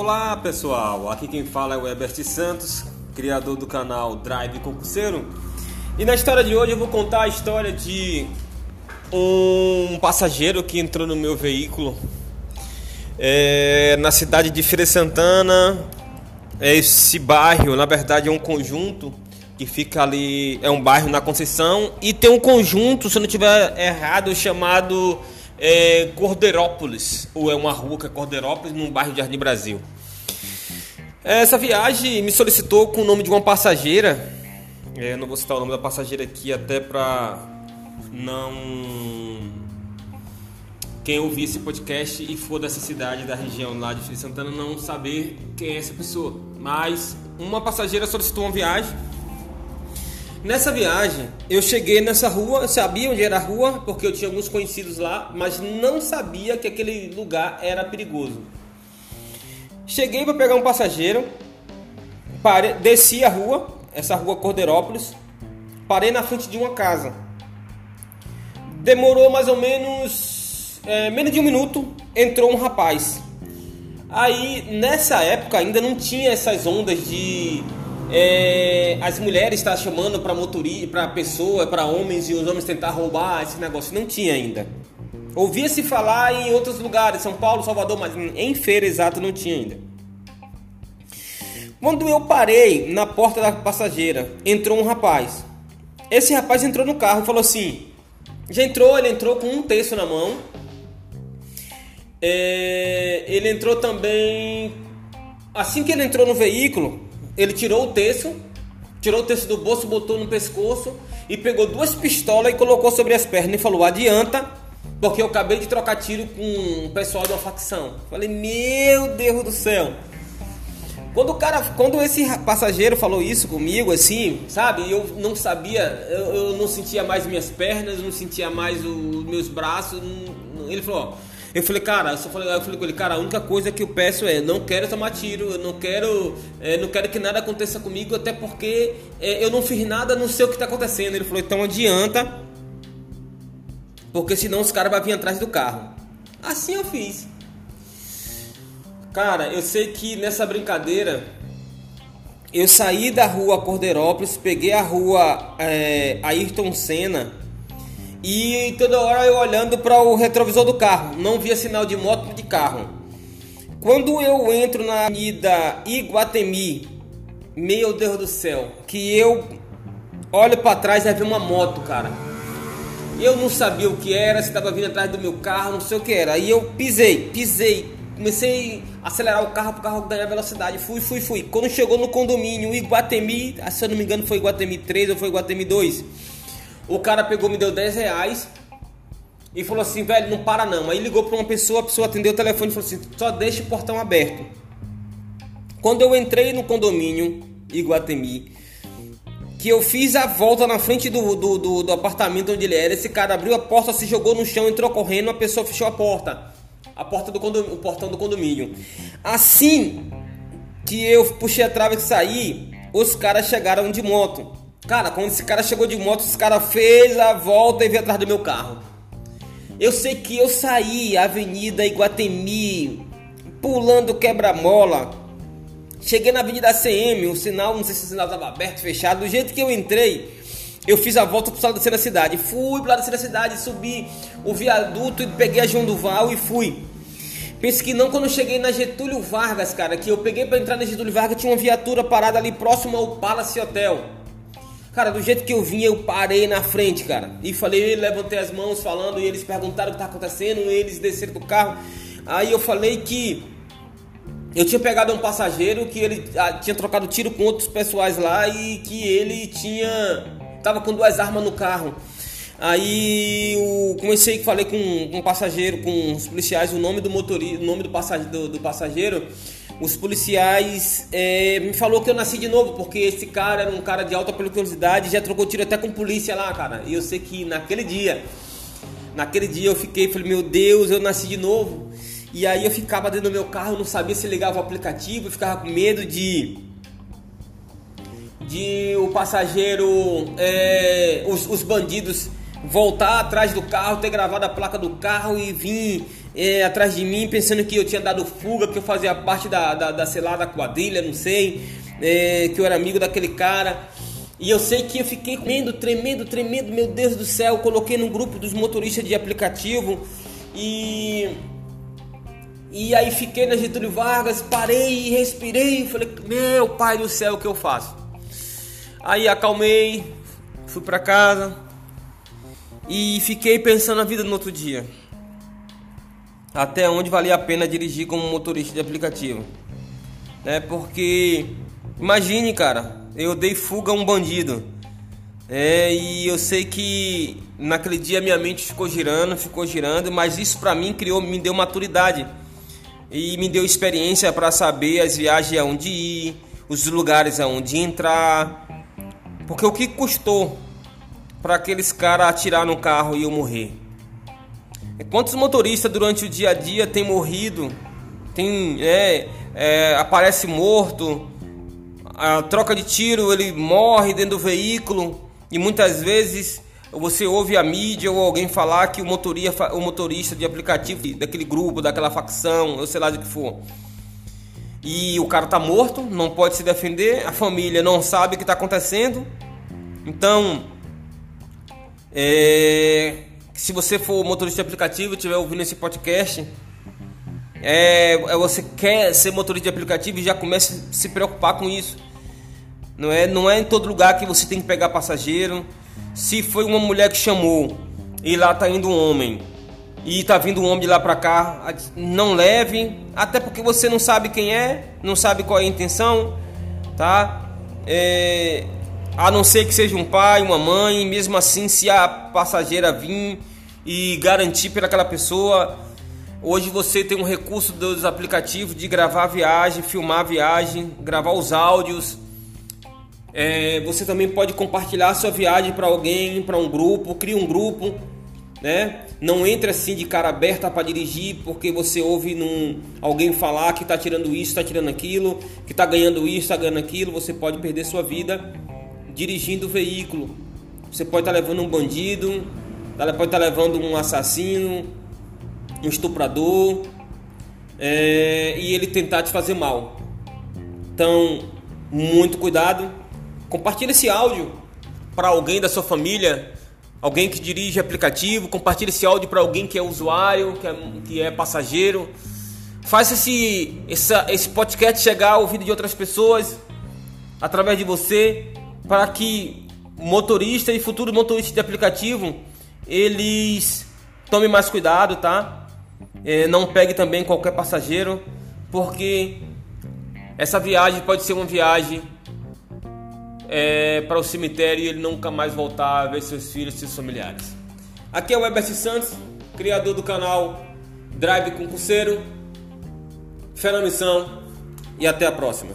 Olá pessoal, aqui quem fala é o Herbert Santos, criador do canal Drive Concurseiro. E na história de hoje eu vou contar a história de um passageiro que entrou no meu veículo é, na cidade de Feira Santana. Esse bairro, na verdade, é um conjunto que fica ali, é um bairro na Conceição e tem um conjunto, se eu não estiver errado, chamado é, Cordeirópolis, ou é uma rua que é Cordeirópolis, num bairro de Jardim Brasil. Essa viagem me solicitou com o nome de uma passageira. É, não vou citar o nome da passageira aqui até para não quem ouvir esse podcast e for dessa cidade, da região lá de Santana, não saber quem é essa pessoa. Mas uma passageira solicitou uma viagem Nessa viagem, eu cheguei nessa rua, sabia onde era a rua, porque eu tinha alguns conhecidos lá, mas não sabia que aquele lugar era perigoso. Cheguei para pegar um passageiro, pare... desci a rua, essa rua Cordeirópolis, parei na frente de uma casa. Demorou mais ou menos é, menos de um minuto, entrou um rapaz. Aí nessa época ainda não tinha essas ondas de é, as mulheres estão chamando para motorista, para pessoa, para homens e os homens tentar roubar esse negócio. Não tinha ainda. Ouvia-se falar em outros lugares, São Paulo, Salvador, mas em feira exato não tinha ainda. Quando eu parei na porta da passageira, entrou um rapaz. Esse rapaz entrou no carro e falou assim: já entrou, ele entrou com um terço na mão. É, ele entrou também. Assim que ele entrou no veículo, ele tirou o terço, tirou o terço do bolso, botou no pescoço e pegou duas pistolas e colocou sobre as pernas e falou: adianta, porque eu acabei de trocar tiro com o pessoal de uma facção. Falei: meu Deus do céu. Quando o cara, quando esse passageiro falou isso comigo, assim, sabe, eu não sabia, eu, eu não sentia mais minhas pernas, não sentia mais os meus braços. Ele falou: eu falei, cara, eu falei, eu falei com ele, cara, a única coisa que eu peço é, não quero tomar tiro, eu não quero, é, não quero que nada aconteça comigo, até porque é, eu não fiz nada, não sei o que está acontecendo. Ele falou, então adianta, porque senão os caras vão vir atrás do carro. Assim eu fiz. Cara, eu sei que nessa brincadeira eu saí da rua Cordeirópolis, peguei a rua é, Ayrton Senna e toda hora eu olhando para o retrovisor do carro, não via sinal de moto nem de carro. Quando eu entro na avenida Iguatemi, meu Deus do céu, que eu olho para trás e vi uma moto, cara. Eu não sabia o que era, se estava vindo atrás do meu carro, não sei o que era. Aí eu pisei, pisei, comecei a acelerar o carro para o carro ganhar velocidade. Fui, fui, fui. Quando chegou no condomínio Iguatemi, se eu não me engano foi Iguatemi 3 ou foi Iguatemi 2 o cara pegou, me deu 10 reais e falou assim, velho, não para não. Aí ligou para uma pessoa, a pessoa atendeu o telefone e falou assim, só deixa o portão aberto. Quando eu entrei no condomínio Iguatemi, que eu fiz a volta na frente do, do, do, do apartamento onde ele era, esse cara abriu a porta, se jogou no chão, entrou correndo, a pessoa fechou a porta. A porta do condomínio, o portão do condomínio. Assim que eu puxei a trave e saí, os caras chegaram de moto. Cara, quando esse cara chegou de moto, esse cara fez a volta e veio atrás do meu carro. Eu sei que eu saí, Avenida Iguatemi, pulando quebra-mola. Cheguei na Avenida ACM, o sinal, não sei se o sinal estava aberto, fechado. Do jeito que eu entrei, eu fiz a volta pro lado da cidade. Fui pro lado da cidade, subi o viaduto e peguei a João Duval e fui. Pense que não quando eu cheguei na Getúlio Vargas, cara, que eu peguei para entrar na Getúlio Vargas, tinha uma viatura parada ali próximo ao Palace Hotel. Cara, do jeito que eu vim, eu parei na frente, cara. E falei, levantei as mãos falando, e eles perguntaram o que tá acontecendo, eles desceram do carro. Aí eu falei que eu tinha pegado um passageiro que ele ah, tinha trocado tiro com outros pessoais lá e que ele tinha tava com duas armas no carro. Aí eu comecei falei com um passageiro, com os policiais, o nome do motorista, o nome do passageiro, do, do passageiro os policiais é, me falou que eu nasci de novo, porque esse cara era um cara de alta periculosidade, já trocou tiro até com polícia lá, cara. E eu sei que naquele dia, naquele dia eu fiquei, falei, meu Deus, eu nasci de novo. E aí eu ficava dentro do meu carro, não sabia se ligava o aplicativo, eu ficava com medo de de o passageiro, é, os, os bandidos voltar atrás do carro, ter gravado a placa do carro e vir é, atrás de mim pensando que eu tinha dado fuga, que eu fazia parte da, da, da sei lá, da quadrilha, não sei, é, que eu era amigo daquele cara. E eu sei que eu fiquei tremendo, tremendo, tremendo, meu Deus do céu. Coloquei no grupo dos motoristas de aplicativo e. E aí fiquei na Getúlio Vargas, parei, respirei, falei, meu pai do céu, o que eu faço? Aí acalmei, fui para casa e fiquei pensando na vida no outro dia. Até onde valia a pena dirigir como motorista de aplicativo. Né? Porque imagine, cara, eu dei fuga a um bandido. É, e eu sei que naquele dia minha mente ficou girando, ficou girando, mas isso para mim criou, me deu maturidade e me deu experiência para saber as viagens aonde ir, os lugares aonde entrar. Porque o que custou para aqueles caras atirar no carro e eu morrer? Quantos motoristas durante o dia a dia têm morrido, tem, é, é, aparece morto, a troca de tiro, ele morre dentro do veículo e muitas vezes você ouve a mídia ou alguém falar que o motorista, o motorista de aplicativo daquele grupo, daquela facção, ou sei lá de que for. E o cara tá morto, não pode se defender, a família não sabe o que está acontecendo. Então, é, se você for motorista de aplicativo e estiver ouvindo esse podcast, é, é, você quer ser motorista de aplicativo e já comece a se preocupar com isso. Não é, não é em todo lugar que você tem que pegar passageiro. Se foi uma mulher que chamou e lá tá indo um homem e tá vindo um homem de lá para cá, não leve, até porque você não sabe quem é, não sabe qual é a intenção, tá? É, a não ser que seja um pai, uma mãe, mesmo assim, se a passageira vir e garantir para aquela pessoa, hoje você tem um recurso dos aplicativos de gravar a viagem, filmar a viagem, gravar os áudios é, você também pode compartilhar sua viagem para alguém, para um grupo, cria um grupo, né? Não entre assim de cara aberta para dirigir porque você ouve num, alguém falar que está tirando isso, está tirando aquilo, que está ganhando isso, está ganhando aquilo. Você pode perder sua vida dirigindo o veículo. Você pode estar tá levando um bandido, pode estar tá levando um assassino, um estuprador, é, e ele tentar te fazer mal. Então, muito cuidado Compartilhe esse áudio para alguém da sua família, alguém que dirige aplicativo, compartilhe esse áudio para alguém que é usuário, que é, que é passageiro. Faça esse, essa, esse podcast chegar ao ouvido de outras pessoas através de você, para que motorista e futuro motorista de aplicativo eles tomem mais cuidado, tá? É, não pegue também qualquer passageiro, porque essa viagem pode ser uma viagem é, para o cemitério e ele nunca mais voltar a ver seus filhos e seus familiares. Aqui é o Herbert Santos, criador do canal Drive Concurseiro. Fé na missão e até a próxima.